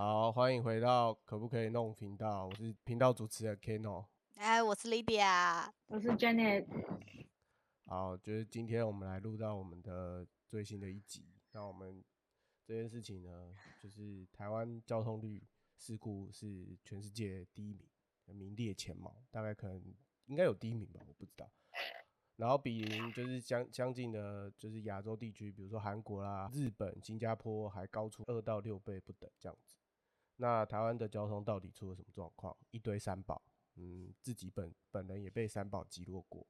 好，欢迎回到可不可以弄频道，我是频道主持人 Keno。哎，我是 Lydia，我是 Janet。好，就是今天我们来录到我们的最新的一集。那我们这件事情呢，就是台湾交通率事故是全世界第一名，名列前茅，大概可能应该有第一名吧，我不知道。然后比就是相相近的，就是亚洲地区，比如说韩国啦、日本、新加坡，还高出二到六倍不等这样子。那台湾的交通到底出了什么状况？一堆三宝，嗯，自己本本人也被三宝击落过。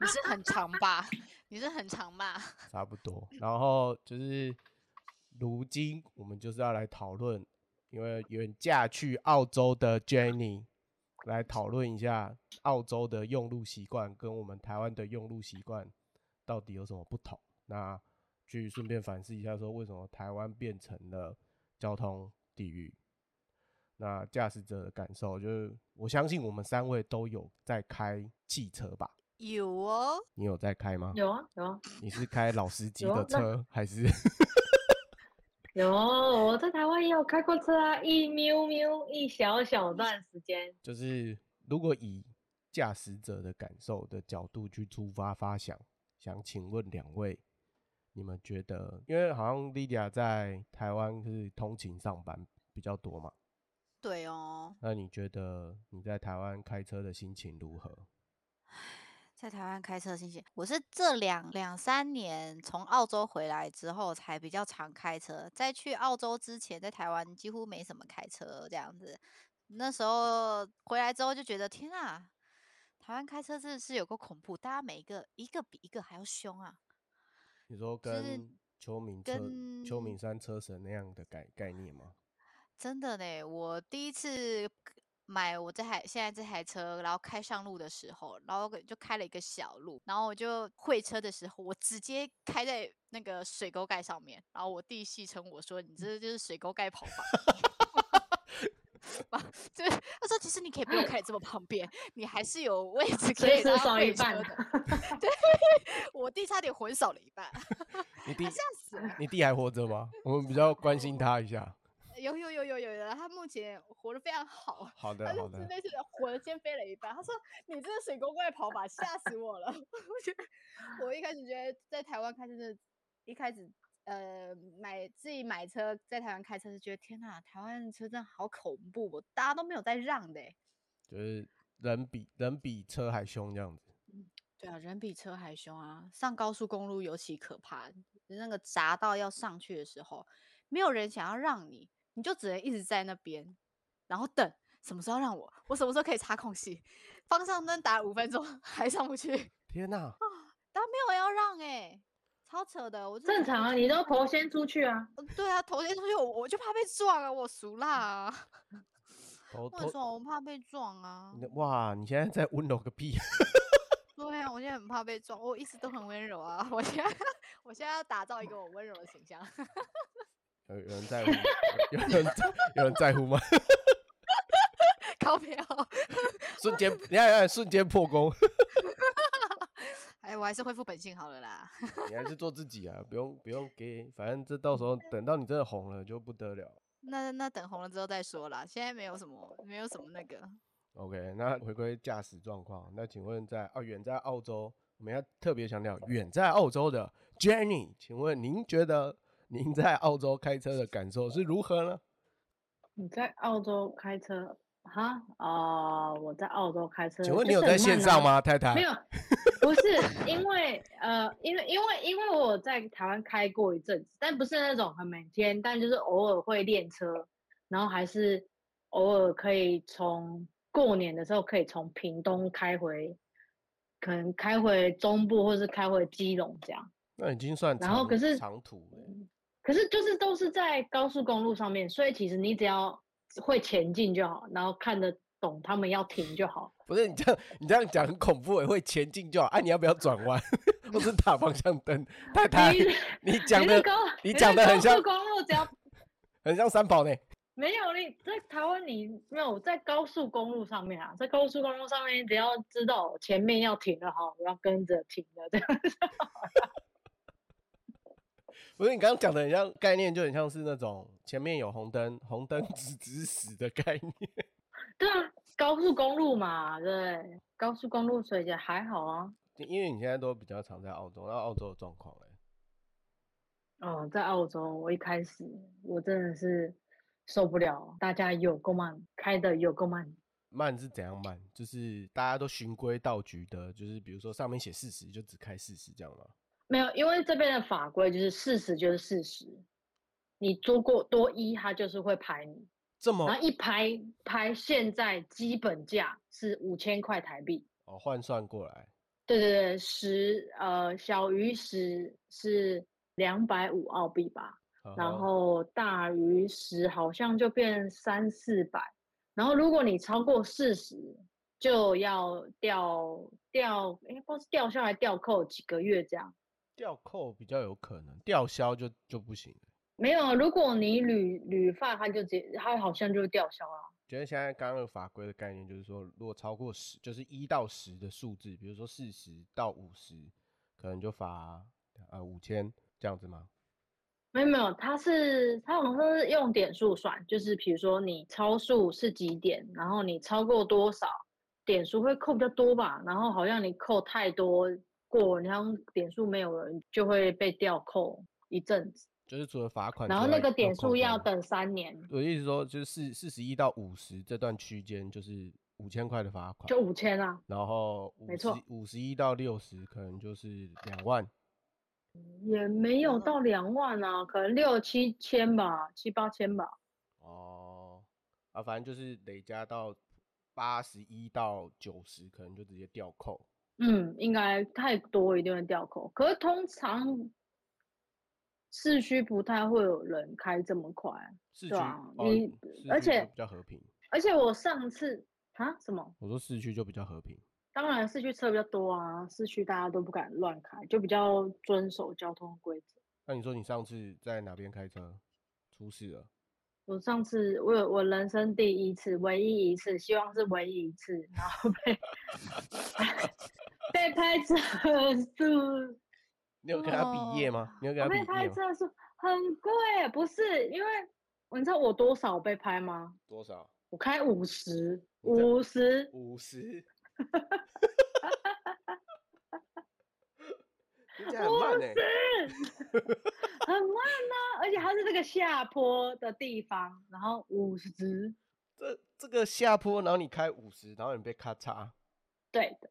你是很长吧？你是很长吧？差不多。然后就是如今我们就是要来讨论，因为远嫁去澳洲的 Jenny 来讨论一下澳洲的用路习惯跟我们台湾的用路习惯到底有什么不同。那去顺便反思一下，说为什么台湾变成了交通地狱？那驾驶者的感受，就是我相信我们三位都有在开汽车吧？有哦，你有在开吗？有啊，有啊。你是开老司机的车 还是？有，我在台湾也有开过车啊，一喵喵一小小段时间。就是如果以驾驶者的感受的角度去出发发想，想请问两位。你们觉得，因为好像 Lydia 在台湾是通勤上班比较多嘛？对哦。那你觉得你在台湾开车的心情如何？在台湾开车心情，我是这两两三年从澳洲回来之后才比较常开车。在去澳洲之前，在台湾几乎没什么开车这样子。那时候回来之后就觉得，天啊，台湾开车真的是有个恐怖，大家每一个一个比一个还要凶啊！你说跟秋名车、秋名山车神那样的概概念吗？真的呢，我第一次买我这台现在这台车，然后开上路的时候，然后就开了一个小路，然后我就会车的时候，我直接开在那个水沟盖上面，然后我弟戏称我说：“你这就是水沟盖跑法。” 对，他说其实你可以不用开这么旁边，你还是有位置可以少一车的。对，我弟差点魂少了一半。你弟吓死了？你弟还活着吗？我们比较关心他一下。有有有有有的，他目前活得非常好。好的好的。那次魂先飞了一半。他说：“你这个水沟怪跑法吓死我了。”我觉得我一开始觉得在台湾开车的，一开始。呃，买自己买车在台湾开车是觉得天哪，台湾车真的好恐怖，大家都没有在让的，就是人比人比车还凶这样子。嗯，对啊，人比车还凶啊！上高速公路尤其可怕，那个匝道要上去的时候，没有人想要让你，你就只能一直在那边，然后等什么时候让我，我什么时候可以插空隙，方向灯打五分钟 还上不去。天哪！啊，大家没有要让哎。超扯的，我正常啊，你都头先出去啊。对啊，头先出去，我我就怕被撞啊，我熟啦啊。为什么我怕被撞啊？哇，你现在在温柔个屁！对啊，我现在很怕被撞，我一直都很温柔啊。我现在我现在要打造一个我温柔的形象。有有人在乎？有人有人在乎吗？高票，瞬间你看，瞬间破功。哎，我还是恢复本性好了啦。你还是做自己啊，不用不用给，反正这到时候等到你真的红了就不得了。那那等红了之后再说啦，现在没有什么没有什么那个。OK，那回归驾驶状况，那请问在啊远在澳洲，我们要特别强调远在澳洲的 Jenny，请问您觉得您在澳洲开车的感受是如何呢？你在澳洲开车？哈啊！我在澳洲开车，请问你有在线上吗，太太？没有，不是因为呃，因为因为因为我在台湾开过一阵子，但不是那种很每天，但就是偶尔会练车，然后还是偶尔可以从过年的时候可以从屏东开回，可能开回中部或是开回基隆这样。那已经算然后可是长途可是就是都是在高速公路上面，所以其实你只要。会前进就好，然后看得懂他们要停就好。不是你这样，你这样讲很恐怖诶。会前进就好，哎，你要不要转弯？或是打方向灯？太太，你讲的，你讲的很像公路，只要 很像三跑呢。没有，你在台湾你没有在高速公路上面啊，在高速公路上面，只要知道前面要停了哈，我要跟着停了这样。不是你刚刚讲的很像概念，就很像是那种前面有红灯，红灯直直死的概念。对啊，高速公路嘛，对，高速公路所以也还好啊。因为你现在都比较常在澳洲，那澳洲的状况嘞？哦，在澳洲，我一开始我真的是受不了，大家有够慢，开的有够慢。慢是怎样慢？就是大家都循规蹈矩的，就是比如说上面写四十就只开四十这样吗？没有，因为这边的法规就是四十就是四十，你多过多一，他就是会排你。这么，然后一排排现在基本价是五千块台币。哦，换算过来。对对对，十呃小于十是两百五澳币吧，然后大于十好像就变三四百。然后，如果你超过四十，就要掉掉，哎，不知道是掉销还掉扣几个月这样。掉扣比较有可能，吊销就就不行。没有，如果你屡屡犯，他就直接，他好像就吊销了。觉得现在刚刚法规的概念就是说，如果超过十，就是一到十的数字，比如说四十到五十，可能就罚呃五千这样子吗？没有没有，它是它好像是用点数算，就是比如说你超速是几点，然后你超过多少点数会扣比较多吧，然后好像你扣太多过，你像点数没有人就会被吊扣一阵子，就是除了罚款，然后那个点数要等三年。我的意思说，就是四四十一到五十这段区间就是五千块的罚款，就五千啊，然后没错，五十一到六十可能就是两万。也没有到两万啊，可能六七千吧，七八千吧。哦，啊，反正就是累加到八十一到九十，可能就直接掉扣。嗯，应该太多一定会掉扣。可是通常市区不太会有人开这么快，市区你而且比较和平。而且我上次啊什么？我说市区就比较和平。当然，市区车比较多啊，市区大家都不敢乱开，就比较遵守交通规则。那你说你上次在哪边开车出事了？我上次我有我人生第一次，唯一一次，希望是唯一一次，然后被 被拍车 速。你有跟他比耶吗？你有跟他比业被拍车速很贵，不是因为你知道我多少被拍吗？多少？我开五十，五十，五十。哈哈哈哈哈！哈哈，很慢呢，很慢呢，而且它是这个下坡的地方，然后五十，这这个下坡，然后你开五十，然后你被咔嚓，对的，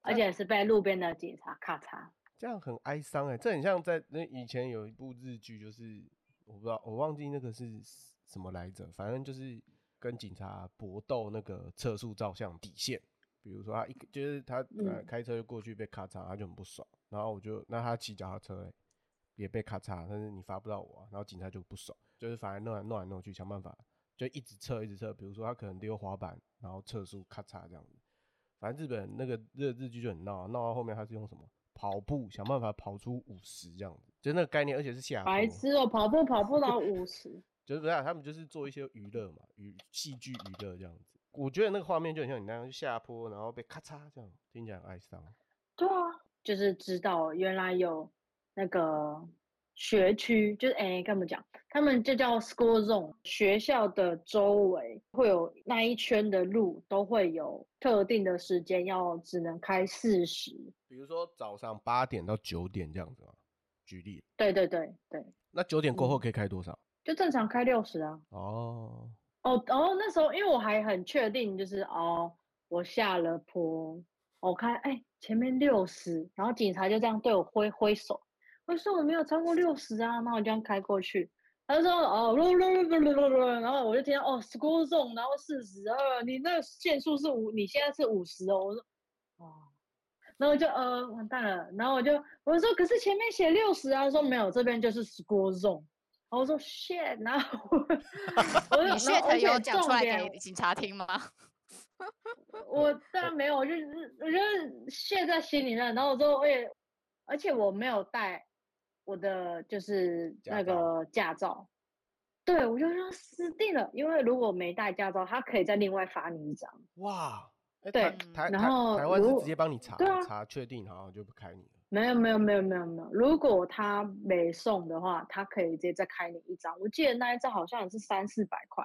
而且是被路边的警察咔嚓，这样很哀伤哎，这很像在那以前有一部日剧，就是我不知道，我忘记那个是什么来着，反正就是跟警察搏斗那个测速照相底线。比如说他一就是他开车就过去被咔嚓，他就很不爽。然后我就那他骑脚踏车也被咔嚓，但是你罚不到我，然后警察就不爽，就是反正弄来弄来弄去想办法，就一直测一直测。比如说他可能溜滑板，然后测速咔嚓这样子。反正日本那个日日剧就很闹，闹到后面他是用什么跑步想办法跑出五十这样子，就那个概念，而且是下白痴哦，跑步跑不到五十，就是不是他们就是做一些娱乐嘛，娱戏剧娱乐这样子。我觉得那个画面就很像你那样下坡，然后被咔嚓这样，听起来很哀伤。对啊，就是知道原来有那个学区，就是哎，跟我们讲，他们就叫 school zone，学校的周围会有那一圈的路都会有特定的时间要只能开四十。比如说早上八点到九点这样子吗？举例。对对对对。那九点过后可以开多少？就正常开六十啊。哦。哦哦，那时候因为我还很确定，就是哦，我下了坡，我看哎前面六十，然后警察就这样对我挥挥手，我说我没有超过六十啊，那我这样开过去，他就说哦，然后我就听到哦，school zone，然后四十二，你那限速是五，你现在是五十哦，我说哦，然后就呃完蛋了，然后我就我说可是前面写六十啊，他说没有，这边就是 school zone。我说 shit，然后我 你 shit 有讲出来给警察听吗？我当然没有，我就我就谢在心里了。然后我说我也，而且我没有带我的就是那个驾照。对，我就说死定了，因为如果没带驾照，他可以再另外发你一张。哇，对，台然后台湾是直接帮你查查确定，然后就不开你了。没有没有没有没有没有，如果他没送的话，他可以直接再开你一张。我记得那一张好像也是三四百块。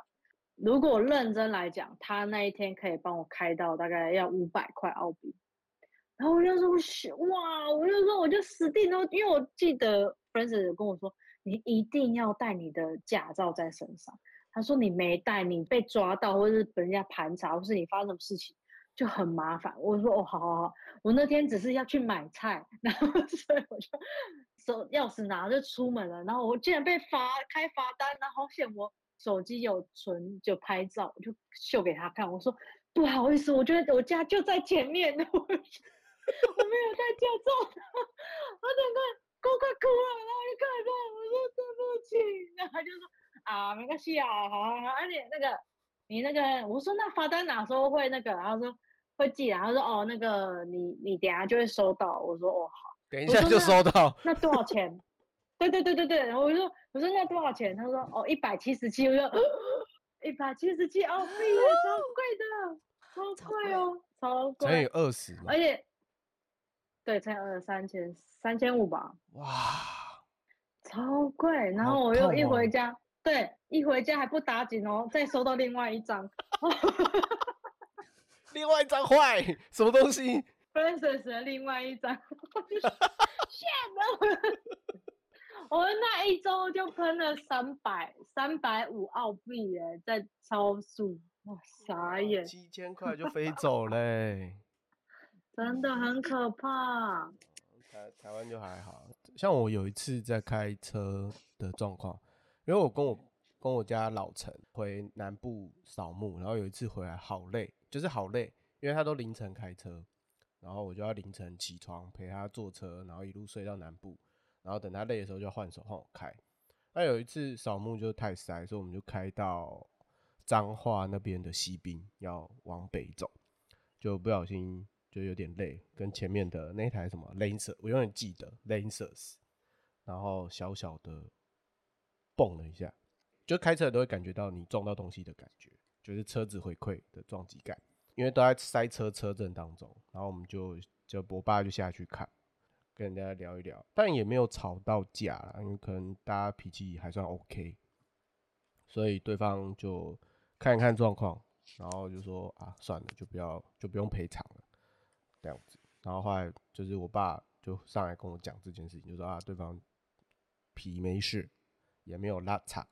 如果认真来讲，他那一天可以帮我开到大概要五百块澳币。然后我就说，哇！我就说，我就死定了，因为我记得 Francis 跟我说，你一定要带你的驾照在身上。他说你没带，你被抓到，或者是被人家盘查，或是你发生什么事情。就很麻烦，我说哦，好好好，我那天只是要去买菜，然后所以我就手钥匙拿着出门了，然后我竟然被罚开罚单，然后好险我手机有存就拍照，我就秀给他看，我说不好意思，我觉得我家就在前面，我 我没有带驾照，我整个都快哭了，然后就看到我说对不起，然后他就说啊没关系啊，好好好，而且那个。你那个，我说那罚单哪时候会那个？然后说会寄，然后说哦，那个你你等下就会收到。我说哦好，等一下就收到。那多少钱？对对对对对。然后我就说我说那多少钱？他说哦一百七十七。我说一百七十七澳币，超贵的，超贵哦，超贵。乘以二十。而且对，乘以二三千三千五吧。哇，超贵。然后我又一回家。对，一回家还不打紧哦，再收到另外一张，另外一张坏，什么东西？Francis 的另外一张，吓了！我们那一周就喷了三百三百五澳币耶，在超速，哇，傻眼！七千块就飞走嘞，真的很可怕。台台湾就还好像我有一次在开车的状况。因为我跟我跟我家老陈回南部扫墓，然后有一次回来好累，就是好累，因为他都凌晨开车，然后我就要凌晨起床陪他坐车，然后一路睡到南部，然后等他累的时候就换手换我开。那有一次扫墓就太塞，所以我们就开到彰化那边的西滨，要往北走，就不小心就有点累，跟前面的那台什么 Lancer，我永远记得 Lancers，然后小小的。蹦了一下，就开车都会感觉到你撞到东西的感觉，就是车子回馈的撞击感。因为都在塞车车阵当中，然后我们就就我爸就下去看，跟人家聊一聊，但也没有吵到架啦，因为可能大家脾气还算 OK，所以对方就看一看状况，然后就说啊，算了，就不要就不用赔偿了这样子。然后后来就是我爸就上来跟我讲这件事情，就说啊，对方皮没事。也没有拉差，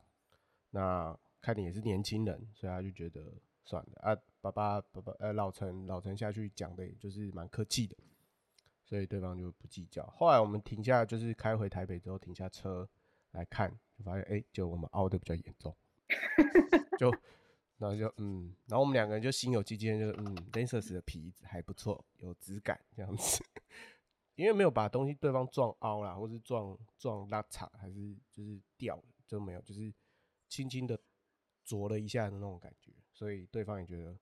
那看你也是年轻人，所以他就觉得算了啊。爸爸爸爸呃，老陈老陈下去讲的，也就是蛮客气的，所以对方就不计较。后来我们停下，就是开回台北之后停下车来看，就发现哎，就我们凹的比较严重，就然后就嗯，然后我们两个人就心有戚戚，就嗯，Dancers 的皮子还不错，有质感这样子。因为没有把东西对方撞凹啦，或是撞撞拉叉，还是就是掉，就没有，就是轻轻的啄了一下的那种感觉，所以对方也觉得，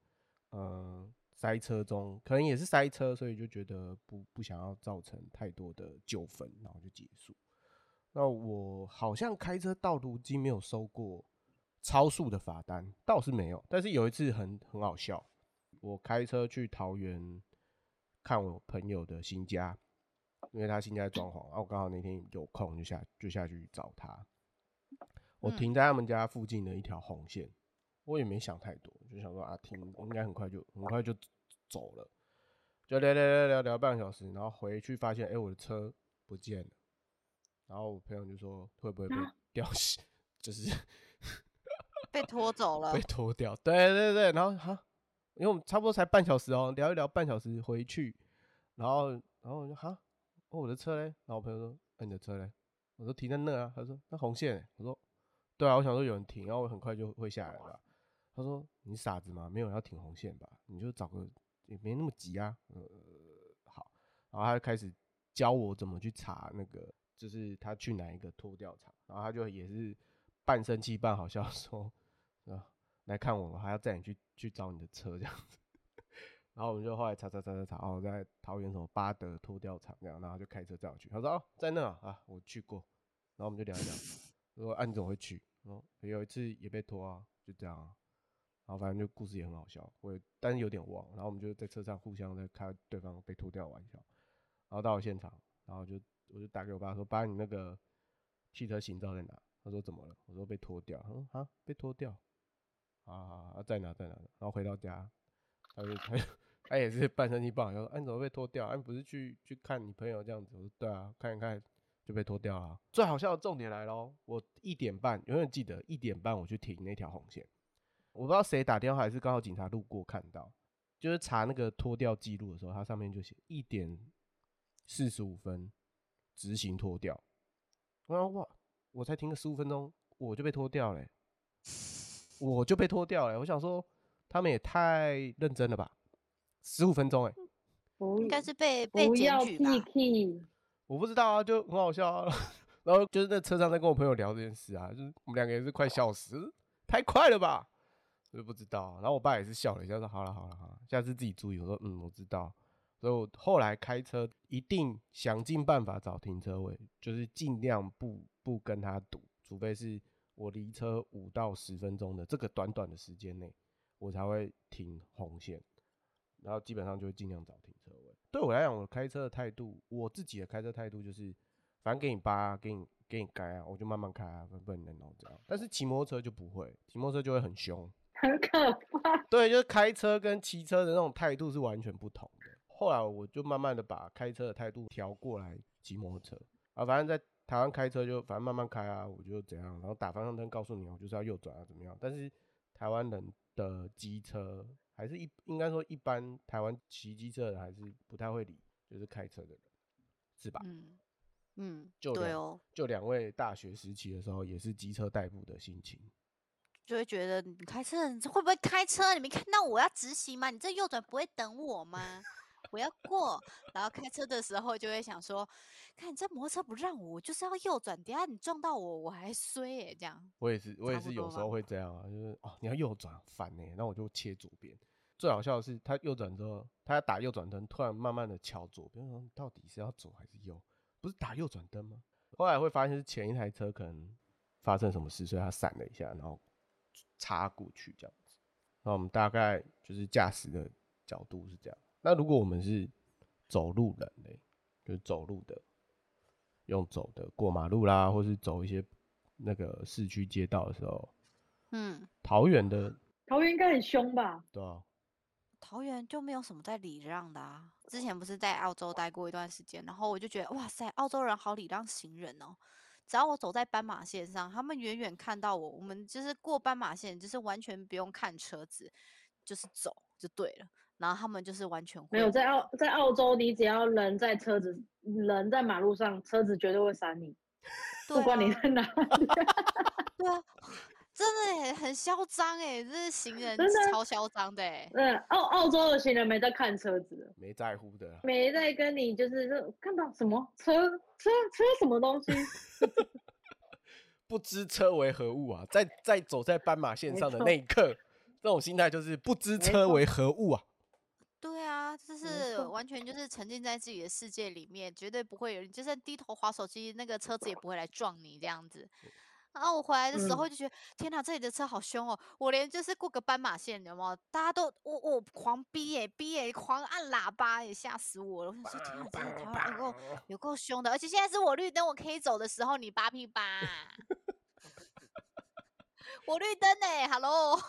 嗯，塞车中可能也是塞车，所以就觉得不不想要造成太多的纠纷，然后就结束。那我好像开车到如今没有收过超速的罚单，倒是没有，但是有一次很很好笑，我开车去桃园看我朋友的新家。因为他新家装潢，然后我刚好那天有空，就下就下去找他。我停在他们家附近的一条红线，我也没想太多，就想说啊，停应该很快就很快就走了，就聊聊聊聊聊半个小时，然后回去发现，哎，我的车不见了。然后我朋友就说，会不会被掉死？就是被拖走了，被拖掉。对对对，然后哈，因为我们差不多才半小时哦，聊一聊半小时回去，然后然后我就哈。哦，我的车嘞？然后我朋友说：“哎，你的车嘞？”我说：“停在那啊。”他说：“那红线。”我说：“对啊，我想说有人停，然后我很快就会下来了。”他说：“你傻子吗？没有要停红线吧？你就找个也没那么急啊。”呃，好。然后他就开始教我怎么去查那个，就是他去哪一个拖吊厂。然后他就也是半生气半好笑说：“啊，来看我，还要载你去去找你的车这样子。”然后我们就后来查查查查查，哦，在桃园什么巴德拖吊厂这样，然后就开车载我去。他说哦，在那啊，我去过。然后我们就聊一聊，说啊你怎么会去？哦，有一次也被拖啊，就这样啊。然后反正就故事也很好笑，我但是有点忘。然后我们就在车上互相在开对方被拖掉玩笑。然后到了现场，然后就我就打给我爸说，爸，你那个汽车行照在哪？他说怎么了？我说被拖掉。他说啊，被拖掉。啊啊，在哪在哪？然后回到家，他就他他也是半生气半说，哎，你怎么被脱掉？哎，不是去去看你朋友这样子？我说对啊，看一看就被脱掉了。最好笑的重点来喽，我一点半永远记得一点半我去停那条红线，我不知道谁打电话还是刚好警察路过看到，就是查那个脱掉记录的时候，它上面就写一点四十五分执行脱掉。我说哇，我才停个十五分钟，我就被脱掉了。我就被拖掉了，我想说他们也太认真了吧，十五分钟哎，不应该是被被不要检举吧？Kiki，我不知道啊，就很好笑啊。然后就是在车上在跟我朋友聊这件事啊，就是我们两个也是快笑死，太快了吧，我就不知道。然后我爸也是笑了一下，说好了好了好了，下次自己注意。我说嗯，我知道。所以我后来开车一定想尽办法找停车位，就是尽量不不跟他堵，除非是我离车五到十分钟的这个短短的时间内，我才会停红线，然后基本上就会尽量找停车位。对我来讲，我开车的态度，我自己的开车态度就是，反正给你扒，给你给你开啊，我就慢慢开啊，不不能弄这样。但是骑摩托车就不会，骑摩托车就会很凶。很可怕。对，就是开车跟骑车的那种态度是完全不同的。后来我就慢慢的把开车的态度调过来骑摩托车啊，反正在台湾开车就反正慢慢开啊，我就怎样，然后打方向灯告诉你我就是要右转啊怎么样。但是台湾人的机车还是一应该说一般台湾骑机车的人还是不太会理，就是开车的人，是吧？嗯嗯，就两对哦，就两位大学时期的时候也是机车代步的心情。就会觉得你开车你会不会开车？你没看到我要直行吗？你这右转不会等我吗？我要过，然后开车的时候就会想说，看你这摩托车不让我，我就是要右转，等下你撞到我，我还衰耶、这样。我也是，我也是有时候会这样啊，就是哦，你要右转，烦呢、那我就切左边。最好笑的是，他右转之后，他要打右转灯，突然慢慢的敲左边，说到底是要左还是右？不是打右转灯吗？后来会发现是前一台车可能发生什么事，所以他闪了一下，然后插过去这样子。那我们大概就是驾驶的角度是这样。那如果我们是走路人嘞，就是走路的，用走的过马路啦，或是走一些那个市区街道的时候，嗯，桃园的桃园应该很凶吧？对啊，桃园就没有什么在礼让的啊。之前不是在澳洲待过一段时间，然后我就觉得哇塞，澳洲人好礼让行人哦。只要我走在斑马线上，他们远远看到我，我们就是过斑马线，就是完全不用看车子，就是走就对了。然后他们就是完全没有在澳在澳洲，你只要人在车子，人在马路上，车子绝对会闪你，不对管你啊在哪里。对啊，真的耶很嚣张哎，这是行人超嚣张的哎。嗯，澳澳洲的行人没在看车子的，没在乎的啦。没在跟你就是说看到什么车车车什么东西，不知车为何物啊，在在走在斑马线上的那一刻，这种心态就是不知车为何物啊。就是完全就是沉浸在自己的世界里面，绝对不会有人，就算低头划手机，那个车子也不会来撞你这样子。然后我回来的时候嗯就觉得，天哪，这里的车好凶哦！我连就是过个斑马线，有没有？大家都我我狂逼耶逼耶，狂按喇叭也吓死我了。我想说，天哪，真的台湾有够有够凶的，而且现在是我绿灯我可以走的时候，你八屁八 我绿灯呢，Hello。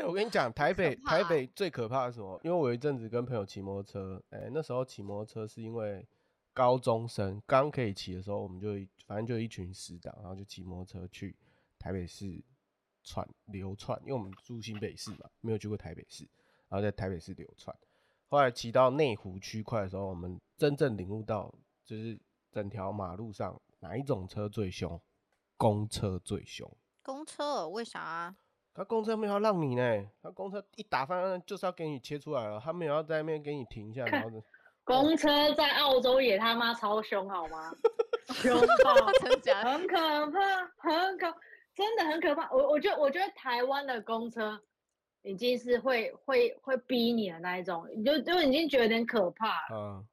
哎、我跟你讲，台北台北最可怕的是什么？因为我有一阵子跟朋友骑摩托车，哎、那时候骑摩托车是因为高中生刚可以骑的时候，我们就反正就一群死党，然后就骑摩托车去台北市串流窜，因为我们住新北市嘛，没有去过台北市，然后在台北市流窜。后来骑到内湖区块的时候，我们真正领悟到，就是整条马路上哪一种车最凶？公车最凶。公车为啥啊？他公车没有要让你呢，他公车一打方向就是要给你切出来了，他没有要在那边给你停下，然后呢公车在澳洲也他妈超凶好吗？凶爆！真假？很可怕，很可，真的很可怕。我我觉得，我觉得台湾的公车已经是会会会逼你的那一种，你就就已经觉得有点可怕了。啊，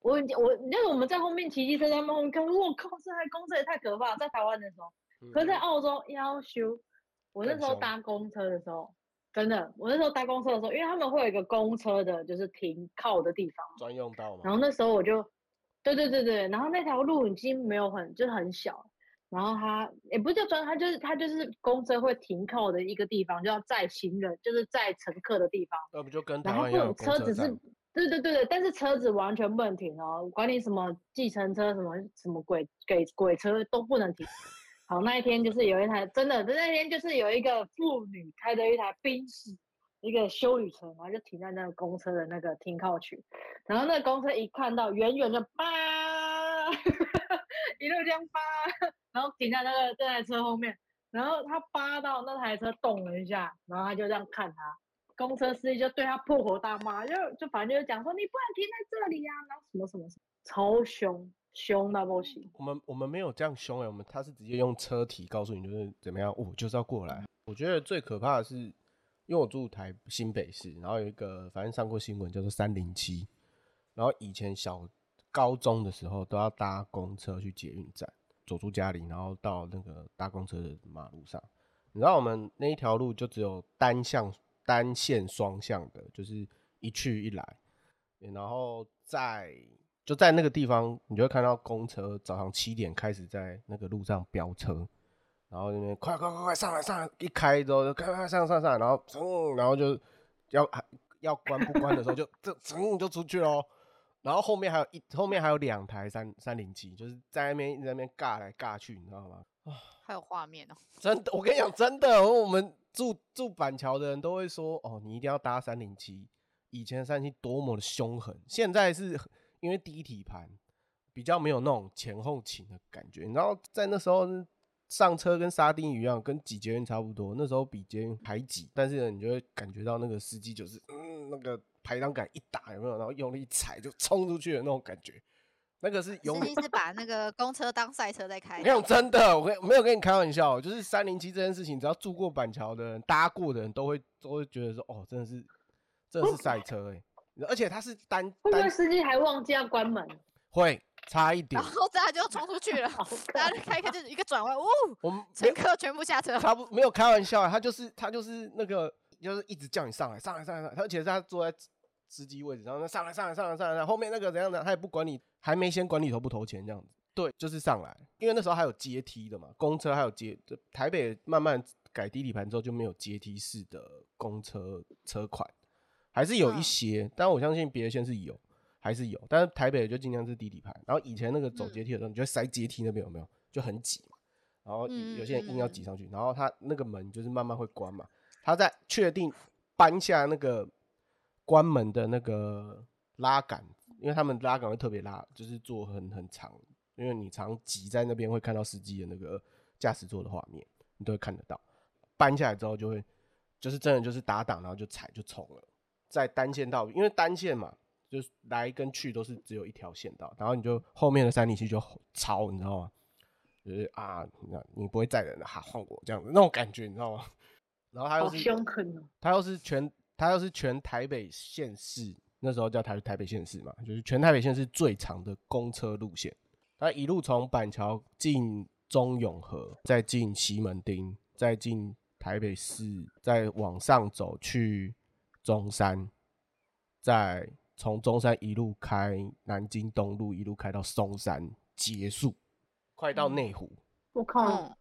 我已经我那个我们在后面骑机车，在后面看，我靠，这台公车也太可怕了。在台湾的时候，可是在嗯澳洲要修，我那时候搭公车的时候，真的，我那时候搭公车的时候，因为他们会有一个公车的，就是停靠的地方。专用道嘛，然后那时候我就，对对对对，然后那条路已经没有很就是很小，然后它也不是叫专，它就是它就是公车会停靠的一个地方，就要载行人，就是载乘客的地方。那不就跟台然后车子是对对对对，但是车子完全不能停哦，管你什么计程车、什么什么鬼给鬼车都不能停。好，那一天就是有一台真的，那天就是有一个妇女开着一台宾士，一个修理车，然后就停在那个公车的那个停靠区，然后那个公车一看到远远的叭，一路这样叭，然后停在那个这台车后面，然后他扒到那台车动了一下，然后他就这样看他，公车司机就对他破口大骂，就就反正就是讲说你不能停在这里呀、然后什么什么什么，超凶，凶到不行。我们我们没有这样凶哎、我们他是直接用车体告诉你就是怎么样，我、就是要过来。我觉得最可怕的是，因为我住台新北市，然后有一个反正上过新闻叫做三零七，然后以前小高中的时候都要搭公车去捷运站，走出家里，然后到那个搭公车的马路上。你知道我们那一条路就只有单向单线双向的，就是一去一来，然后在就在那个地方，你就会看到公车早上七点开始在那个路上飙车，然后那边快快快快上来上来，一开之后就快快上上上，然后噌，然后就要还要关不关的时候就这噌就出去喽。然后后面还有一后面还有两台三三零七，就是在那边一直在那边尬来尬去，你知道吗？啊还有画面哦。真的，我跟你讲，真的，我们住住板桥的人都会说，哦，你一定要搭三零七。以前三零七多么的凶狠，现在是因为第一体盘比较没有那种前后倾的感觉。然后在那时候上车跟沙丁鱼一样，跟挤捷运差不多，那时候比捷运还挤，但是呢，你就会感觉到那个司机就是，嗯，那个排档杆一打有没有，然后用力一踩就冲出去的那种感觉，那个是永远司机是把那个公车当赛车在开没有，真的，我跟没有跟你开玩笑，就是三零七这件事情，只要住过板桥的人、搭过的人都会都会觉得说，哦，真的是，真的是赛车哎、而且他是单会不会单司机还忘记要关门？会差一点然，后大家就冲出去了，大家就开一开就是一个转弯，呜，我们乘客全部下车。他不没有开玩笑啊，他就是他就是那个就是一直叫你上来上来上来上来，而且是他坐在司机位置，然后那上来上来上来上来，上后面那个怎样的他也不管你，还没先管你投不投钱这样子。对，就是上来，因为那时候还有阶梯的嘛，公车还有阶，台北慢慢改低底盘之后就没有阶梯式的公车车款，还是有一嗯些，但我相信别的县是有，还是有，但是台北就尽量是低底盘。然后以前那个走嗯阶梯的时候，你就会塞阶梯那边有没有，就很挤嘛。然后有些人硬要嗯挤上去，然后他那个门就是慢慢会关嘛。他在确定搬下那个关门的那个拉杆，因为他们拉杆会特别拉，就是做很很长，因为你常挤在那边会看到司机的那个驾驶座的画面，你都会看得到。搬下来之后就会，就是真的就是打档，然后就踩就冲了，在单线道，因为单线嘛，就是来跟去都是只有一条线道，然后你就后面的三零七就超，你知道吗？就是啊，那你不会载人了，哈，换我这样子那种感觉，你知道吗？然后他又是凶狠哦！他又是全他又是全台北县市，那时候叫台台北县市嘛，就是全台北县市最长的公车路线。他一路从板桥进中永和，再进西门町，再进台北市，再往上走去中山，再从中山一路开南京东路，一路开到松山结束，快到内湖。我靠，嗯，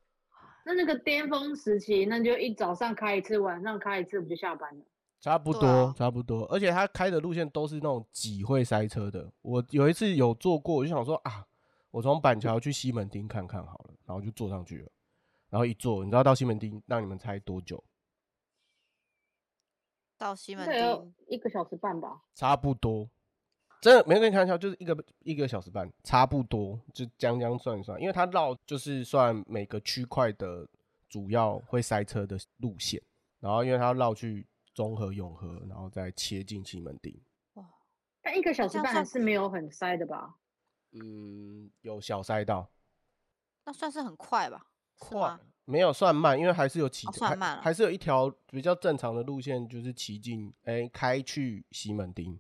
那那个巅峰时期，那就一早上开一次，晚上开一次，不就下班了？差不多，啊差不多。而且他开的路线都是那种挤会塞车的。我有一次有坐过，我就想说啊，我从板桥去西门町看看好了，然后就坐上去了。然后一坐，你知道到西门町让你们猜多久？到西门町，一个小时半吧。差不多，真的没跟你开玩笑，就是一个一个小时半，差不多，就将将算一算，因为它绕就是算每个区块的主要会塞车的路线，然后因为它要绕去中和、永和，然后再切进西门町。哇但一个小时半是没有很塞的吧？嗯，有小塞道，那算是很快吧？快吗？没有算慢，因为还是有骑哦还算慢了。还是有一条比较正常的路线，就是骑进哎、开去西门町，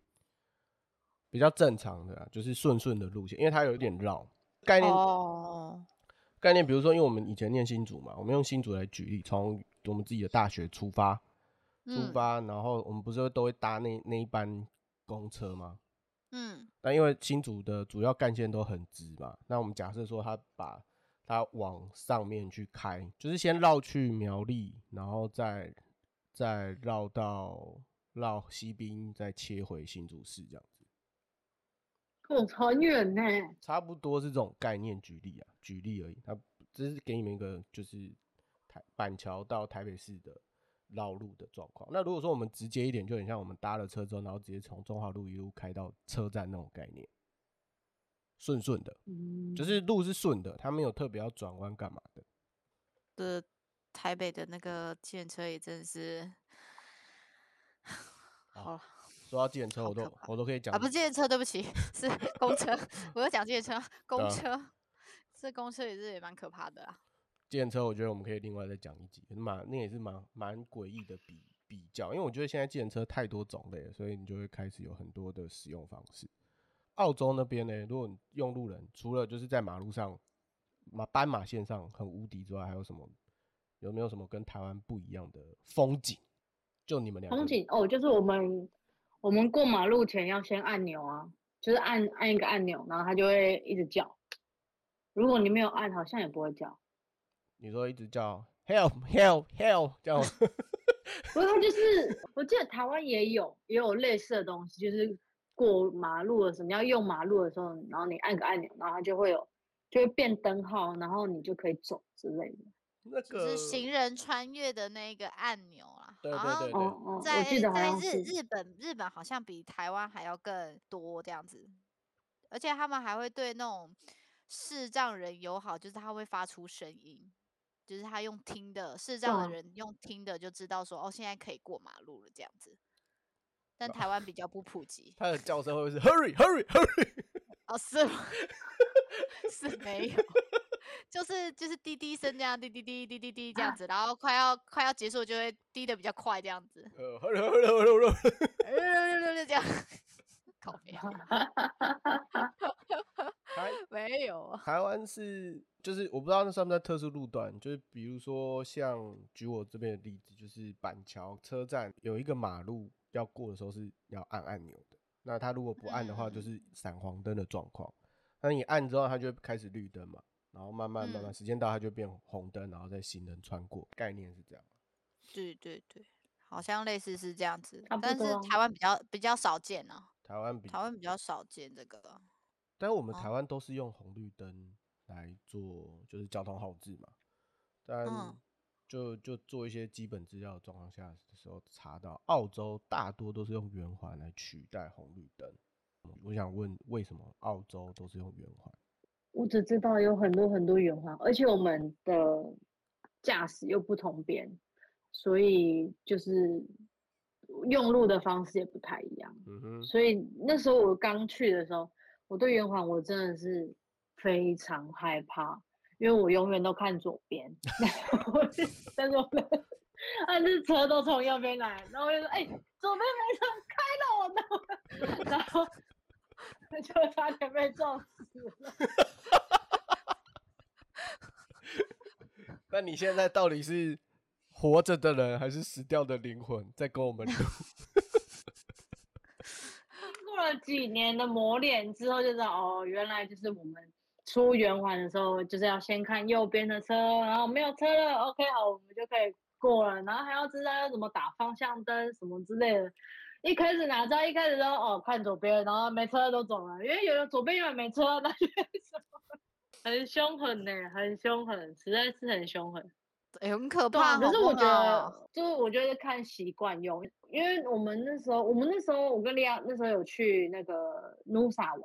比较正常的啊、就是顺顺的路线，因为它有一点绕。概念、哦，概念，比如说，因为我们以前念新竹嘛，我们用新竹来举例，从我们自己的大学出发，出嗯。发，然后我们不是都会搭那那一班公车吗？嗯。那因为新竹的主要干线都很直嘛，那我们假设说他把它往上面去开，就是先绕去苗栗，然后再再绕到绕西滨，再切回新竹市这样子，哦很远呢。差不多是这种概念。举例啊，举例而已。它只是给你们一个就是台板桥到台北市的绕路的状况。那如果说我们直接一点，就很像我们搭了车之后，然后直接从中华路一路开到车站那种概念，顺顺的。嗯，就是路是顺的，它没有特别要转弯干嘛的。的台北的那个计程车也真的是，好了说到计程车，我都我都可以讲啊，不是计程车，对不起，是公车。我要讲计程车，公车，这公车也是也蛮可怕的啦。计程车，我觉得我们可以另外再讲一集，蛮那也是蛮蛮诡异的比比较，因为我觉得现在计程车太多种类了，所以你就会开始有很多的使用方式。澳洲那边呢，如果你用路人，除了就是在马路上马斑马线上很无敌之外，还有什么？有没有什么跟台湾不一样的风景？就你们两个风景哦，就是我们我们过马路前要先按钮啊，就是按按一个按钮，然后它就会一直叫。如果你没有按，好像也不会叫。你说一直叫 help help help 这样吗，不是，它就是我记得台湾也有也有类似的东西，就是过马路的时候，你要用马路的时候，然后你按个按钮，然后它就会有就会变灯号，然后你就可以走之类的。那就个是行人穿越的那个按钮啦。对对对对哦哦，我在记得好在日。日本，日本好像比台湾还要更多这样子，而且他们还会对那种视障人友好，就是他会发出声音，就是他用听的，视障的人用听的就知道说哦，现在可以过马路了这样子。但台湾比较不普及它的叫声会不会是 hurry hurry hurry？哦，是吗？是没有，就是就是滴滴声这样，滴滴滴滴滴滴这样子，然后快要快要结束就会滴的比较快这样子，呃，hurry hurry hurry hurry，这样，靠没有台没有啊，台湾是就是我不知道那算不算特殊路段，就是比如说像举我这边的例子，就是板桥车站有一个马路要过的时候是要按按钮的，那他如果不按的话，就嗯是闪黄灯的状况。那你按之后，它就会开始绿灯嘛，然后慢慢慢慢嗯时间到，它就变红灯，然后再行人穿过，概念是这样。对对对，好像类似是这样子但是台湾比较比较少见啊，台湾比台湾比较少见这个，但是我们台哦湾都是用红绿灯来做，就是交通号志嘛。但嗯就就做一些基本资料的状况下的时候，查到澳洲大多都是用圆环来取代红绿灯。我想问，为什么澳洲都是用圆环？我只知道有很多很多圆环，而且我们的驾驶又不同边，所以就是用路的方式也不太一样。嗯哼，所以那时候我刚去的时候，我对圆环我真的是非常害怕，因为我永远都看左边，但是我的但是车都从右边来，然后我就说，哎、左边没车，开了我的，然后就差点被撞死了。那你现在到底是活着的人，还是死掉的灵魂在跟我们录？过了几年的磨练之后，就知道哦，原来就是我们出圆环的时候，就是要先看右边的车，然后没有车了，OK，好，我们就可以过了，然后还要知道要怎么打方向灯什么之类的。一开始哪知道，一开始都哦看左边，然后没车都走了，因为有的左边永远没车，那就是什么？很凶狠呢、很凶狠，实在是很凶狠。哎很可怕，可是我觉得，就是我觉得看习惯用，因为我们那时候，我们那时候，我跟利亚那时候有去那个努萨玩，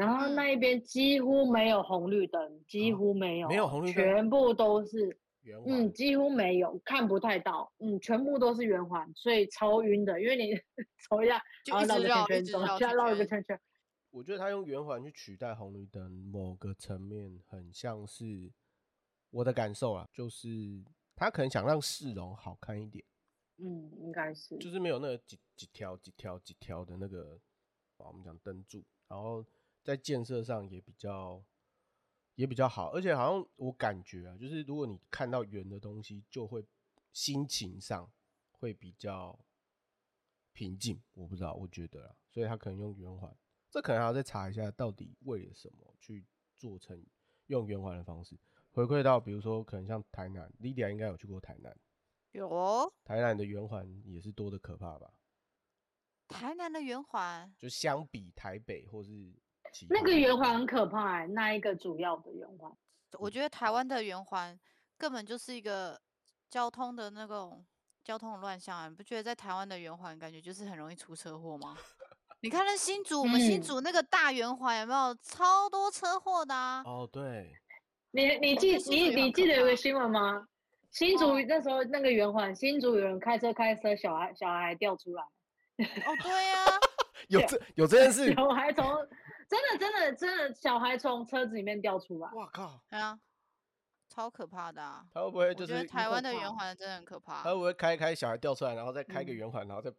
然后嗯。那一边几乎没有红绿灯，几哦乎没有，没有红绿灯全部都是，圆环，嗯，几乎没有，看不太到，嗯，全部都是圆环，所以超晕的，因为你 走一下，就绕，绕个圈圈，一直绕走一下绕一个圈圈圈，我觉得他用圆环去取代红绿灯，某个层面很像是我的感受啊，就是他可能想让市容好看一点，嗯，应该是，就是没有那个几几条几条几条的那个，啊我们讲灯柱，然后在建设上也比较也比较好，而且好像我感觉啊，就是如果你看到圆的东西，就会心情上会比较平静，我不知道，我觉得啊，所以他可能用圆环，这可能还要再查一下，到底为了什么去做成用圆环的方式。回馈到，比如说可能像台南，Lydia 应该有去过台南，有哦。台南的圆环也是多的可怕吧？台南的圆环，就相比台北或是其那他个圆环很可怕、欸，那一个主要的圆环。我觉得台湾的圆环根本就是一个交通的那种交通的乱象啊！你不觉得在台湾的圆环感觉就是很容易出车祸吗？你看那新竹，我们新嗯竹那个大圆环有没有超多车祸的啊？哦，对，你你记你你记得有个新闻吗？新竹哦那时候那个圆环，新竹有人开车开车，小孩小孩还掉出来，哦，对呀、有这有这件事，小孩从真的真的真的小孩从车子里面掉出来。哇靠，对啊，超可怕的啊！他会不会我觉得就是台湾的圆环真的很可怕他。会不会开一开小孩掉出来，然后再开个嗯圆环，然后再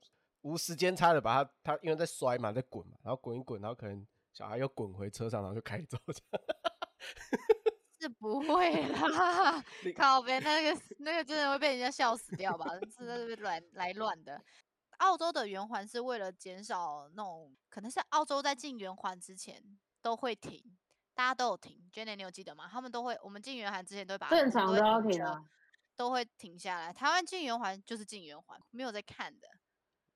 无时间差的把他他因为在摔嘛，在滚嘛，然后滚一滚，然后可能小孩又滚回车上，然后就开走。是不会啦，靠边那个那个真的会被人家笑死掉吧？是在这边乱来乱的。澳洲的圆环是为了减少那种，可能是澳洲在进圆环之前都会停，大家都有停。Jenny，你有记得吗？他们都会，我们进圆环之前都会把正常都要停车停啊，都会停下来。台湾进圆环就是进圆环，没有在看的，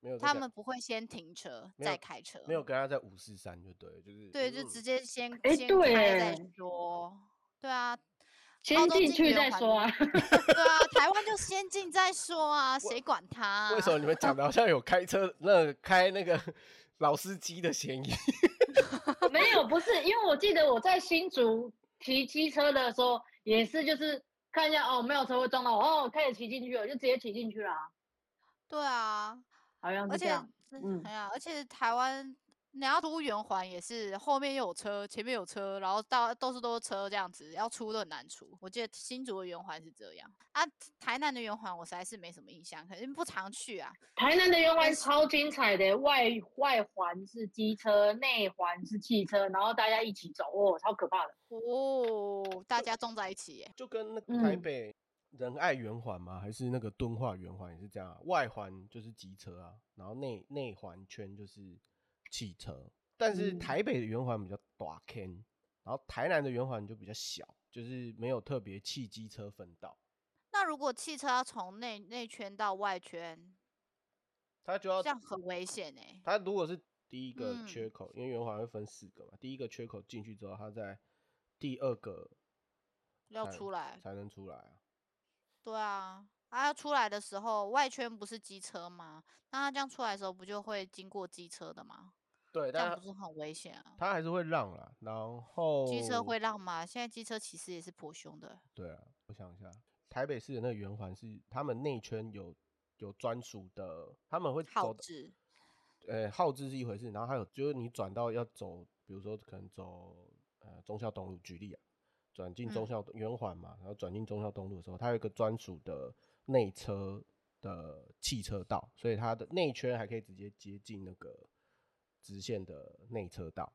没有他们不会先停车再开车，没有跟他在五四三就对，就是对，就嗯直接先诶先对开再耶说。对啊，先进去再说啊。对啊，台湾就先进再说啊，谁管他、啊？为什么你们讲的好像有开车那个开那个 老司机的嫌疑？没有，不是，因为我记得我在新竹骑机车的时候，也是就是看一下哦，没有车会撞到我，哦，开始骑进去了，就直接骑进去了啊，对啊，好像而且是这样。嗯嗯，哎呀，而且台湾你要出圆环也是后面又有车，前面有车，然后到都是都是车这样子，要出都很难出。我记得新竹的圆环是这样啊，台南的圆环我实在是没什么印象，可能不常去啊。台南的圆环超精彩的，外外环是机车，内环是汽车，然后大家一起走，哦，超可怕的。哦，大家种在一起耶，就跟那个台嗯北仁爱圆环吗？还是那个敦化圆环也是这样啊？外环就是机车啊，然后内内环圈就是汽车。但是嗯台北的圆环比较大坑，然后台南的圆环就比较小，就是没有特别汽机车分道，那如果汽车要从内内圈到外圈，它就要这样很危险哎。它如果是第一个嗯缺口，因为圆环会分四个嘛，第一个缺口进去之后，它在第二个要出来，才能出来啊。对啊，它要出来的时候，外圈不是机车吗？那它这样出来的时候，不就会经过机车的吗？对，这但不是很危险啊？他还是会让啦，然后机车会让吗？现在机车其实也是颇凶的。对啊，我想一下，台北市的那个圆环是他们内圈有有专属的，他们会耗资呃，耗资是一回事，然后还有就是你转到要走，比如说可能走呃忠孝东路，举例啊，转进忠嗯孝圆环嘛，然后转进忠孝东路的时候，它有一个专属的内车的汽车道，所以它的内圈还可以直接接近那个直线的内车道，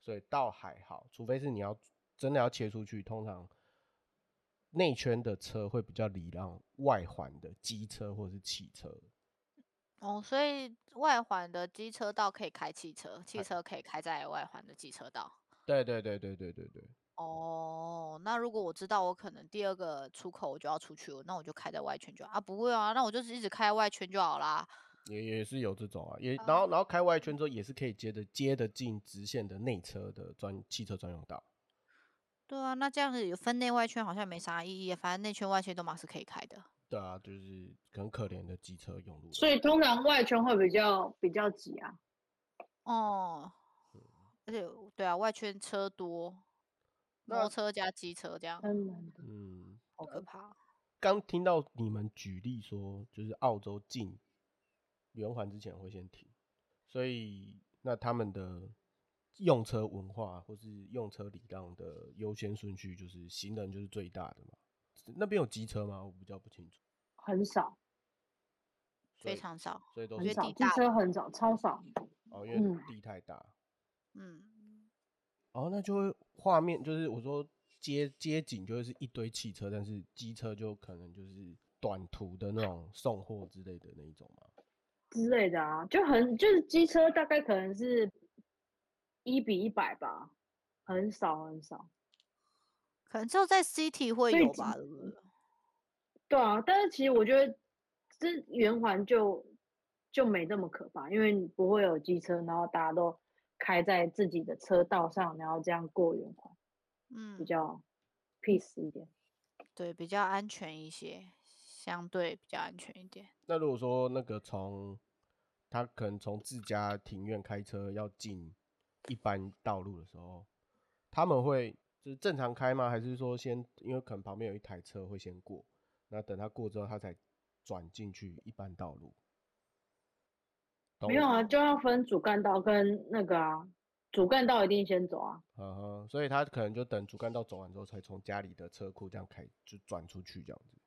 所以倒还好，除非是你要真的要切出去，通常内圈的车会比较礼让外环的机车或者是汽车。哦，所以外环的机车道可以开汽车，汽哎车可以开在外环的机车道。对对对对对对对，哦，那如果我知道我可能第二个出口我就要出去了，那我就开在外圈就好啊？不会啊，那我就是一直开外圈就好啦。也也是有这种啊，也然后然后开外圈之后也是可以接的接得进直线的内车的专汽车专用道。对啊，那这样子有分内外圈好像没啥意义，反正内圈外圈都嘛是可以开的。对啊，就是很可怜的机车用路。所以通常外圈会比较比较挤啊。哦，而且对啊，外圈车多，摩那托车加机车这样，真的，嗯，好可怕。刚听到你们举例说，就是澳洲进圆环之前会先停，所以那他们的用车文化或是用车礼让的优先顺序，就是行人就是最大的嘛。那边有机车吗？我比较不清楚。很少非常少，所以都我很少，机觉得地车很少，超少。哦，因为嗯地太大。嗯，哦，那就会画面就是我说街街景就会是一堆汽车，但是机车就可能就是短途的那种送货之类的那一种嘛。之类的啊，就很就是机车大概可能是一比一百吧，很少很少。可能只有在 City 会有吧，对不对？对啊，但是其实我觉得这圆环就就没那么可怕，因为你不会有机车，然后大家都开在自己的车道上，然后这样过圆环，嗯比嗯，较 peace 一点。对，比较安全一些，相对比较安全一点。那如果说那个从他可能从自家庭院开车要进一般道路的时候，他们会就是正常开吗？还是说先因为可能旁边有一台车会先过，那等他过之后他才转进去一般道路？没有啊，就要分主干道跟那个啊，主干道一定先走啊。嗯哼，所以他可能就等主干道走完之后，才从家里的车库这样开就转出去这样子。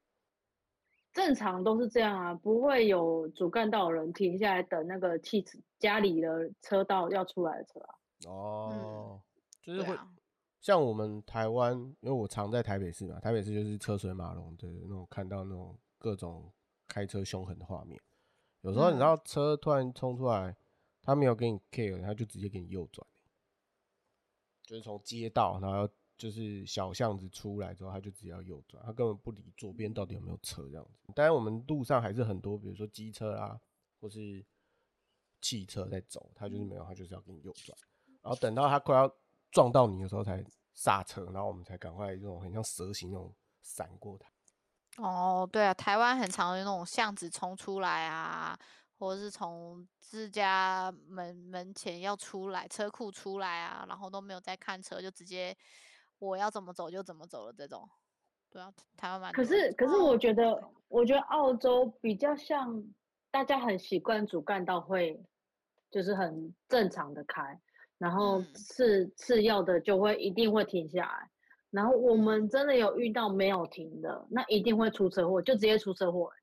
正常都是这样啊，不会有主干道的人停下来等那个汽车家里的车道要出来的车啊。哦，就是会啊，像我们台湾，因为我常在台北市嘛，台北市就是车水马龙的那种，看到那种各种开车凶狠的画面。有时候你知嗯道车突然冲出来，他没有给你 care，他就直接给你右转，就是从街道，然后就是小巷子出来之后，他就只要右转，他根本不理左边到底有没有车这样子。当然，我们路上还是很多，比如说机车啊，或是汽车在走，他就是没有，他就是要给你右转。然后等到他快要撞到你的时候才刹车，然后我们才赶快这种很像蛇形那种闪过他。哦，对啊，台湾很常有那种巷子冲出来啊，或者是从自家门门前要出来，车库出来啊，然后都没有在看车，就直接我要怎么走就怎么走了这种。对啊，台湾蛮可是可是我哦觉得，我觉得澳洲比较像大家很习惯主干道会就是很正常的开，然后嗯次次要的就会一定会停下来。然后我们真的有遇到没有停的，那一定会出车祸，就直接出车祸欸、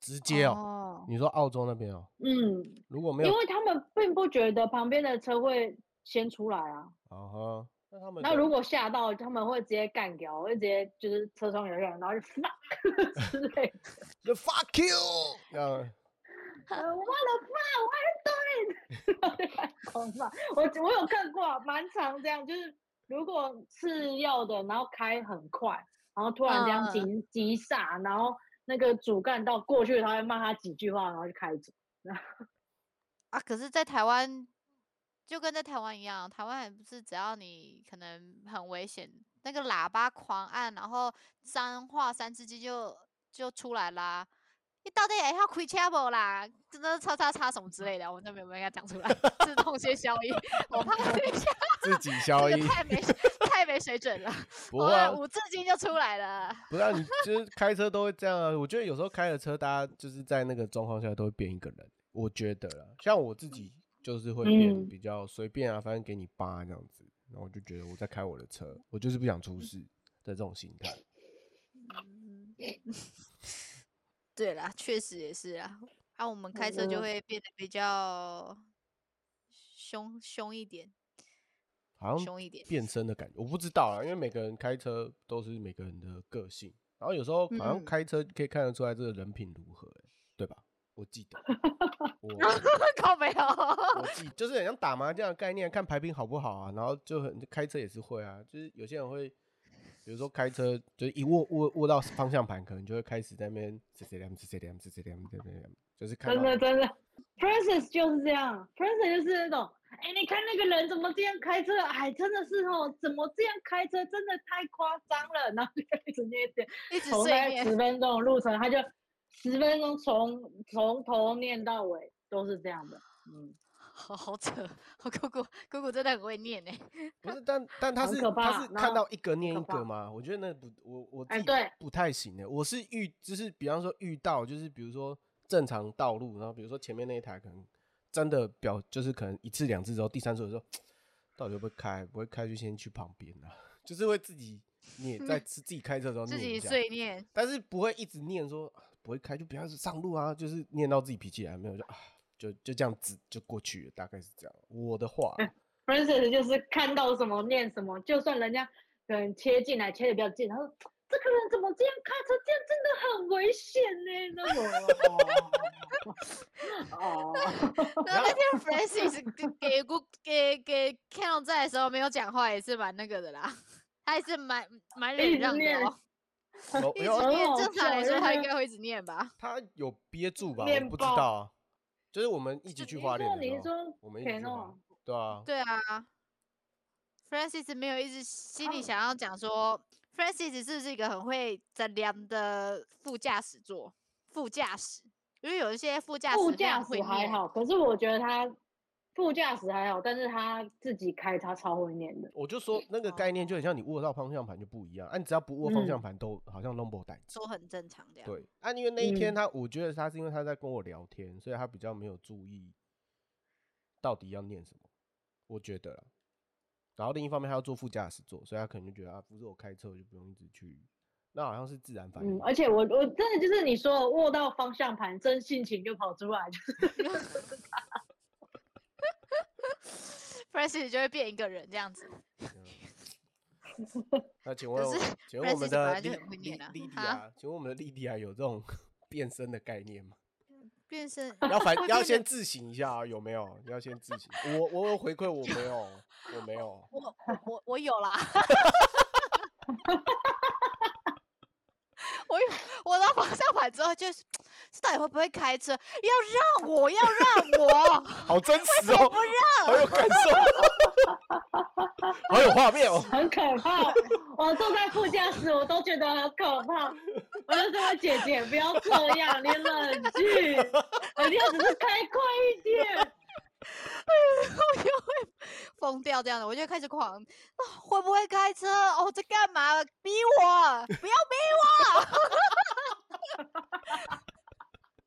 直接哦，哦，你说澳洲那边哦，嗯，如果没有因为他们并不觉得旁边的车会先出来啊。啊哈，那他们那如果吓到，他们会直接干掉，会直接就是车窗摇下来，然后就 fuck 之类的。就 fuck you，这样呃，我忘了骂，我还对，然后就开始狂骂。我我有看过啊，蛮常这样，就是如果次要的，然后开很快，然后突然这样嗯急急刹，然后那个主干道过去，他会骂他几句话，然后就开走。啊，可是，在台湾就跟在台湾一样，台湾还不是只要你可能很危险，那个喇叭狂按，然后三话三字经就就出来啦。你到底还要开车不啦？真的叉叉叉什么之类的，我都没有跟他讲出来，自动先消音，我怕等一下自己消音，太没太没水准了，我不会啊，五字经就出来了。不是啊，你 就是开车都会这样啊。我觉得有时候开了车，大家就是在那个状况下都会变一个人。我觉得啦，像我自己就是会变嗯比较随便啊，反正给你扒这样子，然后我就觉得我在开我的车，我就是不想出事的这种心态。嗯，对啦，确实也是啊。啊，我们开车就嗯会变得比较凶凶一点，好像凶一点。变身的感觉，我不知道啊，因为每个人开车都是每个人的个性，然后有时候好像嗯开车可以看得出来这个人品如何？我记得，我 靠没有？我记 就是很像打麻将的概念，看牌品好不好啊，然后就很开车也是会啊，就是有些人会，比如说开车就是一握握握到方向盘，可能就会开始在那边呲呲两呲呲两呲呲两呲两，就是看真到的真的，Princess 就是这样，Princess 就是那种，哎、你看那个人怎么这样开车？哎，真的是哦，怎么这样开车？真的太夸张了。然后就一直捏点，一直从大概碎念十分钟的路程，他就十分钟从从头念到尾都是这样的。嗯，好好扯。我姑姑姑姑真的很会念呢。不是，但但他是他是看到一个念一个吗？我觉得那不，我我自己哎对不太行的。我是遇，就是比方说遇到，就是比如说正常道路，然后比如说前面那一台可能真的表，就是可能一次两次之后，第三次的时候，到底会不会开？不会开就先去旁边啊，就是会自己念，在自自己开车的时候自己碎念，但是不会一直念说啊不会开就不要上路啊，就是念到自己脾气来，没有就啊就就这样子就过去了，大概是这样。我的话。Princess 就是看到什么念什么，就算人家可能切进来，切的比较近，他说这个人怎么这样开车，这样真的很危险呢。那我，哦，然后那天 Francis 给给姑给给 Ken 在的时候没有讲话，也是蛮那个的啦，他也是蛮蛮忍让的哦。一直有没有正常来说他应该会一直念吧？他有憋住吧？我面不知道啊。就是我们一起去你花莲你的时候，说我们一起去对啊，对啊，Francis 没有一直心里想要讲说，Francis 是不是一个很会诊量的副驾驶座？副驾驶，因为有一些副驾驶副非常驾会还好，可是我觉得他副驾驶还好，但是他自己开他超会念的。我就说那个概念就很像你握到方向盘就不一样，啊，你只要不握方向嗯盘都好像弄不带劲。都很正常这样。对，啊，因为那一天嗯他，我觉得他是因为他在跟我聊天，所以他比较没有注意到底要念什么，我觉得啦。然后另一方面，他要坐副驾驶座，所以他可能就觉得啊，不是我开车，我就不用一直去。那好像是自然反应嗯，，而且我我真的就是你说握到方向盘，真性情就跑出来，就是 Francis 就会变一个人这样子。嗯那请问请问我们的莉来就很会莉啊莉迪亚，请问我们的莉迪亚有这种 变身的概念吗？变身 要反要先自省一下啊，有没有？要先自省。我我有回馈，我没有，我没有。我我我我有啦，我有 我到方向盘之后就是，这到底会不会开车？要让我，要让我，好真实哦，不让。好有感受，好有画面哦。很可怕。我坐在副驾驶，我都觉得很可怕。我就说姐姐不要这样，你冷静，你要只是开快一点。我就会疯掉这样的，我就开始狂，会不会开车？哦，在干嘛？逼我！不要逼我！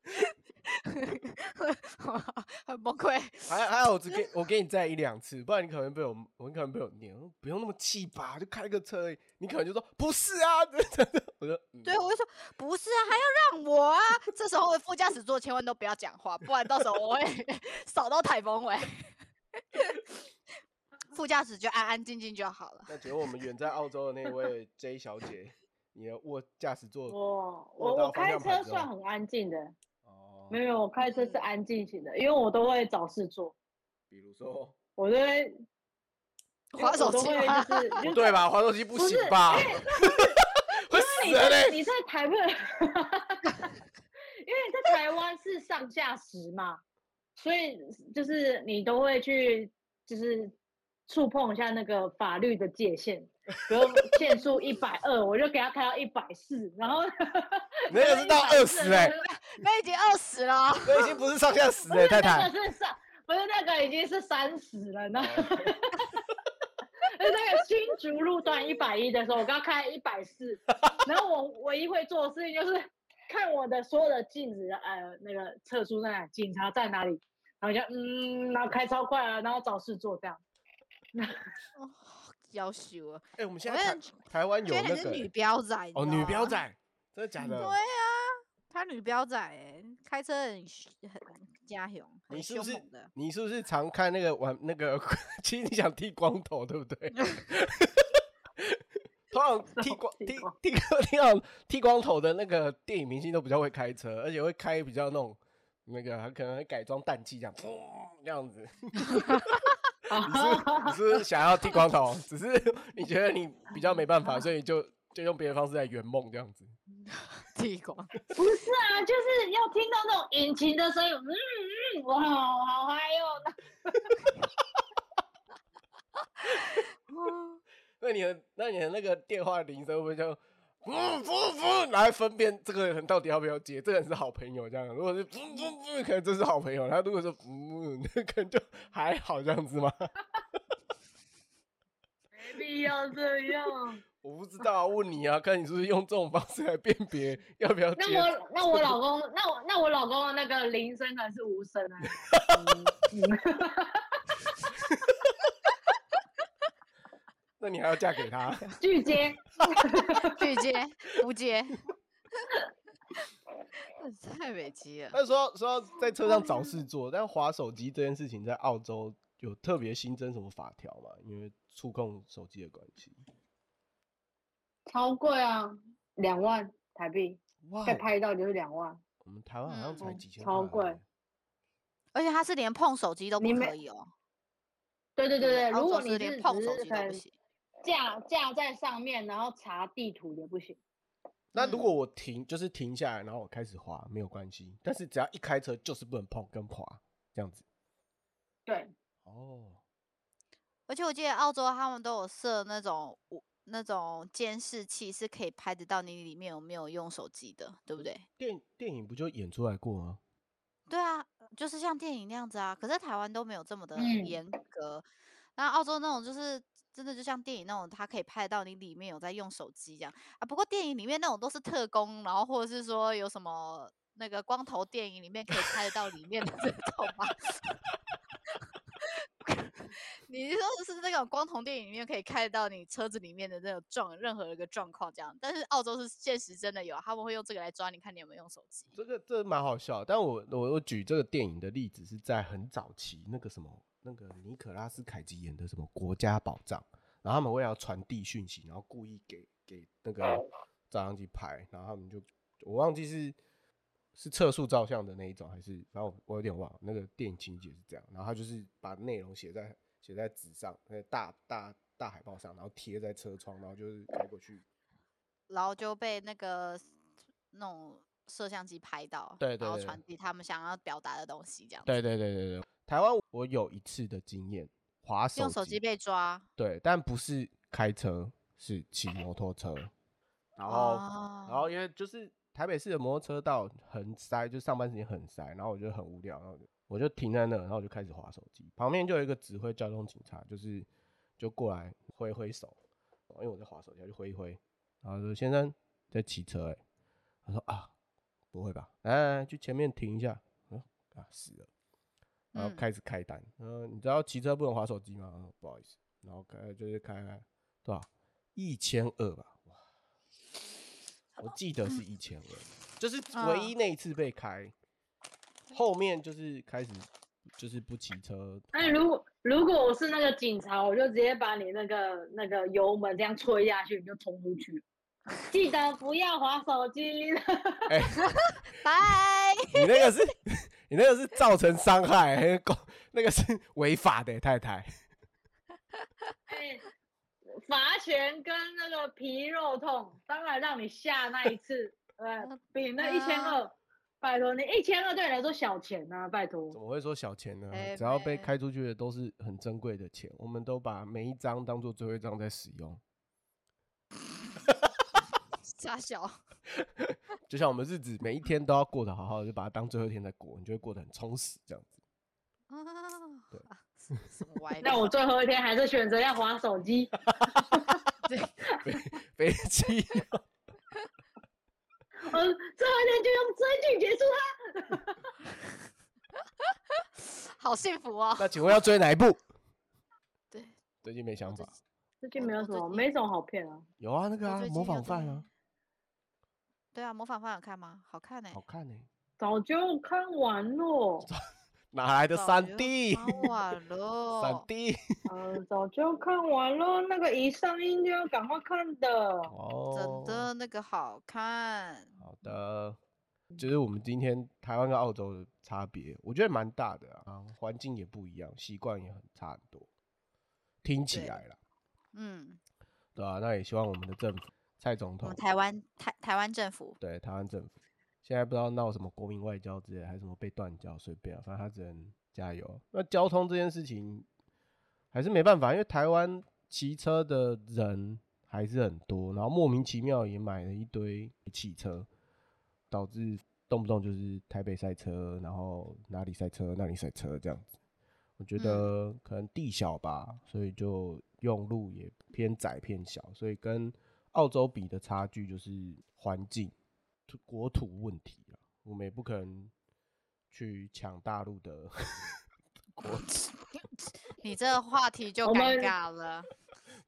很崩溃。还还好，我只给 我给你载一两次，不然你可能被我，我可能被我念。不用那么气吧，就开个车而已，你可能就说不是啊，真的。我说嗯对，我就说不是啊，还要让我啊！这时候副驾驶座千万都不要讲话，不然到时候我会扫到台风尾。副驾驶就安安静静就好了。那请问我们远在澳洲的那位 J 小姐，你的握驾驶座我我我开车算很安静的，哦没，有，我开车是安静型的，因为我都会找事做，比如说 我都会 滑手都会机 就是不对吧？滑手机不不是行吧？会死你在人嘞！你在台湾，因为在台湾是上下时嘛，所以就是你都会去就是触碰一下那个法律的界限，比如限速一百二，我就给他开到一百四，然后 那个是到二十哎 那已经二十了哦，那已经不是上下死不是嘞，太太那。个是上，不是那个已经是三十了呢。那个新竹路段一百一的时候，我刚开一百四，然后我唯一会做的事情就是看我的所有的镜子，呃，那个测速在哪里，警察在哪里，然后就嗯，然后开超快啊，然后找事做这样。要羞啊！哎，我们现我在台湾有那个女标仔哦，女标仔，真的假的？对啊，他女标仔哎，开车很很加雄，很你是不是凶猛的。你是不是常看那个玩那个？其实你想剃光头，对不对？通常剃光 剃剃光剃剃光剃光头的那个电影明星都比较会开车，而且会开比较那种那个，还可能会改装氮气这样，砰 这样子。你是你是想要剃光头？只是你觉得你比较没办法，所以就就用别的方式来圆梦这样子。剃光，不是啊，就是要听到那种引擎的声音，嗯嗯，哇，好嗨哦！那你的那你的那个电话铃声会不会就不不不，来分辨这个人到底要不要接？这个人是好朋友这样。如果是不不不，可能这是好朋友；他如果是不，那可能就还好这样子吗？没必要这样。我不知道啊，问你啊，看你是不是用这种方式来辨别要不要接那。我那我老公，那我那我老公的那个铃声还是无声啊。嗯 嗯那你还要嫁给他？拒接，拒接不接，太美极了。他说说在车上找事做，但滑手机这件事情在澳洲有特别新增什么法条吗？因为触控手机的关系。超贵啊，两万台币，哇被拍到就是两万。我们台湾好像才嗯几千超贵 而且它是连碰手机都不可以哦。对对对对，如果你是连碰手机都不行。架架在上面，然后查地图也不行。嗯那如果我停，就是停下来，然后我开始滑，没有关系。但是只要一开车，就是不能碰跟滑这样子。对，哦，而且我记得澳洲他们都有设那种无那种监视器，是可以拍得到你里面有没有用手机的，对不对？电电影不就演出来过吗？对啊，就是像电影那样子啊。可是台湾都没有这么的嗯严格。那澳洲那种就是真的就像电影那种，它可以拍得到你里面有在用手机这样啊。不过电影里面那种都是特工，然后或者是说有什么那个光头电影里面可以拍得到里面的 这种吗？你说的是那种光同电影里面可以看到你车子里面的那种状任何一个状况这样？但是澳洲是现实真的有，他们会用这个来抓你看你有没有用手机。这个这蛮好笑，但我我我举这个电影的例子是在很早期那个什么那个尼可拉斯凯奇演的什么国家宝藏，然后他们为了要传递讯息，然后故意给给那个照相机拍，然后他们就我忘记是是测速照相的那一种，还是反正我我有点忘了，那个电影情节是这样，然后他就是把内容写在写在纸上，那大大大海报上，然后贴在车窗，然后就是开过去，然后就被那个那种摄像机拍到，然后对对对传递他们想要表达的东西，这样子。对对对对对，台湾我有一次的经验，滑手用手机被抓，对，但不是开车，是骑摩托车。然后，然后哦因为就是台北市的摩托车道很塞，就上班时间很塞，然后我就很无聊，然后我就停在那，然后我就开始划手机。旁边就有一个指挥交通警察，就是就过来挥挥手，因为我在划手机，他就挥一挥，然后说先生在骑车、欸，哎，他说啊，不会吧？来来来，去前面停一下。嗯啊，死了。然后嗯开始开单，嗯、你知道骑车不能划手机吗？嗯不好意思，然后开就是开开多少一千二吧，哇，我记得是一千二，就是唯一那一次被开，后面就是开始就是不骑车，那如果如果我是那个警察，我就直接把你那个那个油门这样吹下去，你就冲出去。记得不要划手机。哎、拜。你那个是你那个是造成伤害，那个狗那个是违法的，太太。哎，罚钱跟那个皮肉痛，当然让你下那一次，呃，比那一千二，拜托你一千二对你来说小钱呐、拜托怎。么会说小钱呢？哎只要被妹开出去的都是很珍贵的钱，我们都把每一张当做最后一张在使用。傻小，就像我们日子每一天都要过得好好的，就把它当最后一天在过，你就会过得很充实这样子。啊对啊什什么歪理？那我最后一天还是选择要划手机。对，飞机呃，最后一天就用追剧结束它。好幸福哦。那请问要追哪一部？对，最近没想法。最近没有什么，没什么好片啊。有啊，那个啊，模仿犯啊，对啊，模仿犯有看吗？好看呢、好看呢、早就看完了，哪来的三早就 D？看完了。三 D 嗯，早就看完了。那个一上映就要赶快看的。哦，真的那个好看。好的，就是我们今天台湾跟澳洲的差别，我觉得蛮大的啊，环境也不一样，习惯也很差很多。听起来啦，嗯，对啊，那也希望我们的政府蔡总统台湾台台湾政府对台湾政府，现在不知道闹什么国民外交之类，还是什么被断交，随便啊，反正他只能加油。那交通这件事情还是没办法，因为台湾骑车的人还是很多，然后莫名其妙也买了一堆汽车，导致动不动就是台北赛车，然后哪里赛车，哪里赛车这样子。我觉得可能地小吧，所以就用路也偏窄偏小，所以跟澳洲比的差距就是环境、土国土问题啊。我们也不可能去抢大陆的 国土，你这个话题就尴尬了。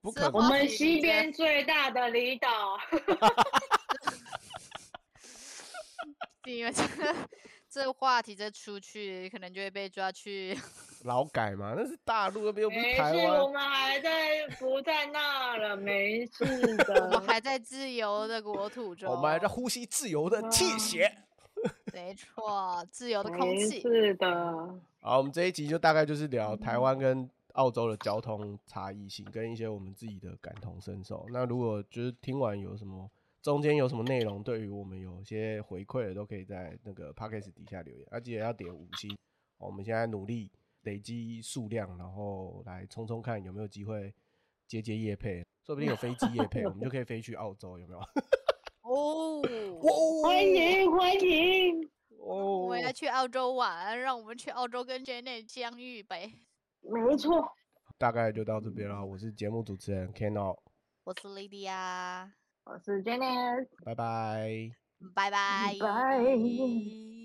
不可能。我们西边最大的离岛，因为这个这个话题再出去，可能就会被抓去。劳改嘛，那是大陆那边又不是没台事，我。们还在不在那了，没事的 我们。还在自由的国土中。我们还在呼吸自由的气血。没错，自由的空气。是的，好，我们这一集就大概就是聊台湾跟澳洲的交通差异性，跟一些我们自己的感同身受。那如果就是听完有什么中间有什么内容，对于我们有些回馈的，都可以在那个 p o c k e t 底下留言，而且要点五星。我们现在努力累积数量，然后来冲冲看有没有机会接接夜配，说不定有飞机夜配，我们就可以飞去澳洲，有没有？哦，欢迎欢迎，哦我要去澳洲玩，让我们去澳洲跟 Janet 相遇呗。没错，大概就到这边了。我是节目主持人 Keno，我是 Lydia，我是 Jenny。拜拜。拜拜。拜